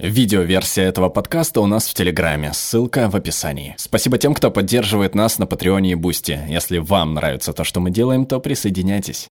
Видеоверсия этого подкаста у нас в Телеграме, ссылка в описании. Спасибо тем, кто поддерживает нас на Патреоне и Бусти. Если вам нравится то, что мы делаем, то присоединяйтесь.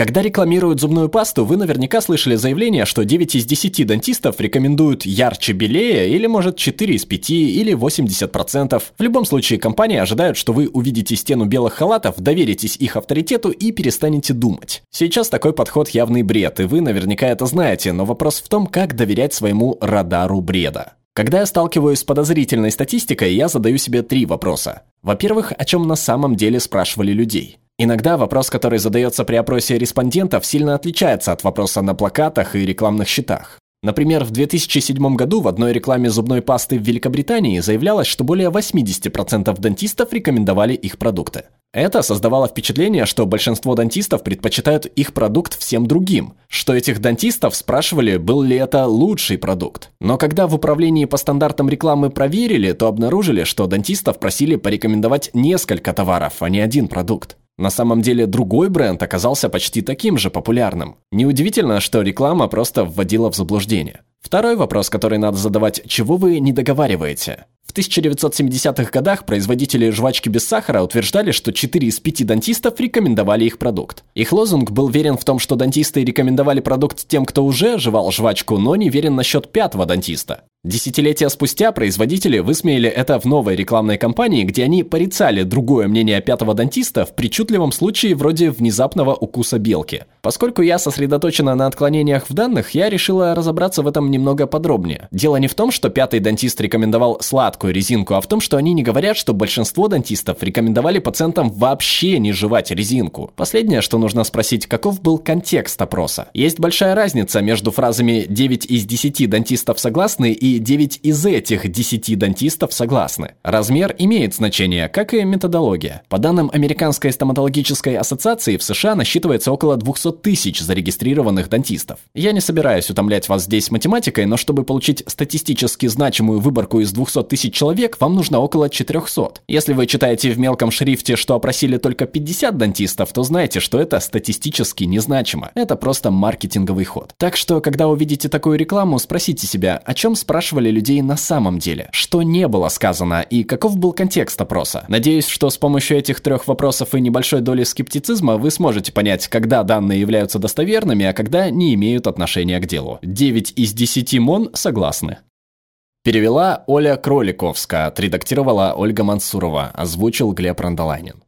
Когда рекламируют зубную пасту, вы наверняка слышали заявление, что 9 из 10 дантистов рекомендуют ярче белее или, может, 4 из 5 или 80%. В любом случае, компании ожидают, что вы увидите стену белых халатов, доверитесь их авторитету и перестанете думать. Сейчас такой подход явный бред, и вы наверняка это знаете, но вопрос в том, как доверять своему радару бреда. Когда я сталкиваюсь с подозрительной статистикой, я задаю себе три вопроса. Во-первых, о чем на самом деле спрашивали людей? Иногда вопрос, который задается при опросе респондентов, сильно отличается от вопроса на плакатах и рекламных щитах. Например, в 2007 году в одной рекламе зубной пасты в Великобритании заявлялось, что более 80% дантистов рекомендовали их продукты. Это создавало впечатление, что большинство дантистов предпочитают их продукт всем другим, что этих дантистов спрашивали, был ли это лучший продукт. Но когда в управлении по стандартам рекламы проверили, то обнаружили, что дантистов просили порекомендовать несколько товаров, а не один продукт. На самом деле другой бренд оказался почти таким же популярным. Неудивительно, что реклама просто вводила в заблуждение. Второй вопрос, который надо задавать, чего вы не договариваете? В 1970-х годах производители жвачки без сахара утверждали, что 4 из 5 дантистов рекомендовали их продукт. Их лозунг был верен в том, что дантисты рекомендовали продукт тем, кто уже жевал жвачку, но не верен насчет пятого дантиста. Десятилетия спустя производители высмеяли это в новой рекламной кампании, где они порицали другое мнение пятого дантиста в причудливом случае вроде внезапного укуса белки. Поскольку я сосредоточена на отклонениях в данных, я решила разобраться в этом немного подробнее. Дело не в том, что пятый дантист рекомендовал сладкую резинку, а в том, что они не говорят, что большинство дантистов рекомендовали пациентам вообще не жевать резинку. Последнее, что нужно спросить, каков был контекст опроса. Есть большая разница между фразами «9 из 10 дантистов согласны» и и 9 из этих 10 дантистов согласны. Размер имеет значение, как и методология. По данным Американской стоматологической ассоциации, в США насчитывается около 200 тысяч зарегистрированных дантистов. Я не собираюсь утомлять вас здесь математикой, но чтобы получить статистически значимую выборку из 200 тысяч человек, вам нужно около 400. Если вы читаете в мелком шрифте, что опросили только 50 дантистов, то знайте, что это статистически незначимо. Это просто маркетинговый ход. Так что, когда увидите такую рекламу, спросите себя, о чем спрашивают спрашивали людей на самом деле, что не было сказано и каков был контекст опроса. Надеюсь, что с помощью этих трех вопросов и небольшой доли скептицизма вы сможете понять, когда данные являются достоверными, а когда не имеют отношения к делу. 9 из 10 МОН согласны. Перевела Оля Кроликовская, отредактировала Ольга Мансурова, озвучил Глеб Рандолайнин.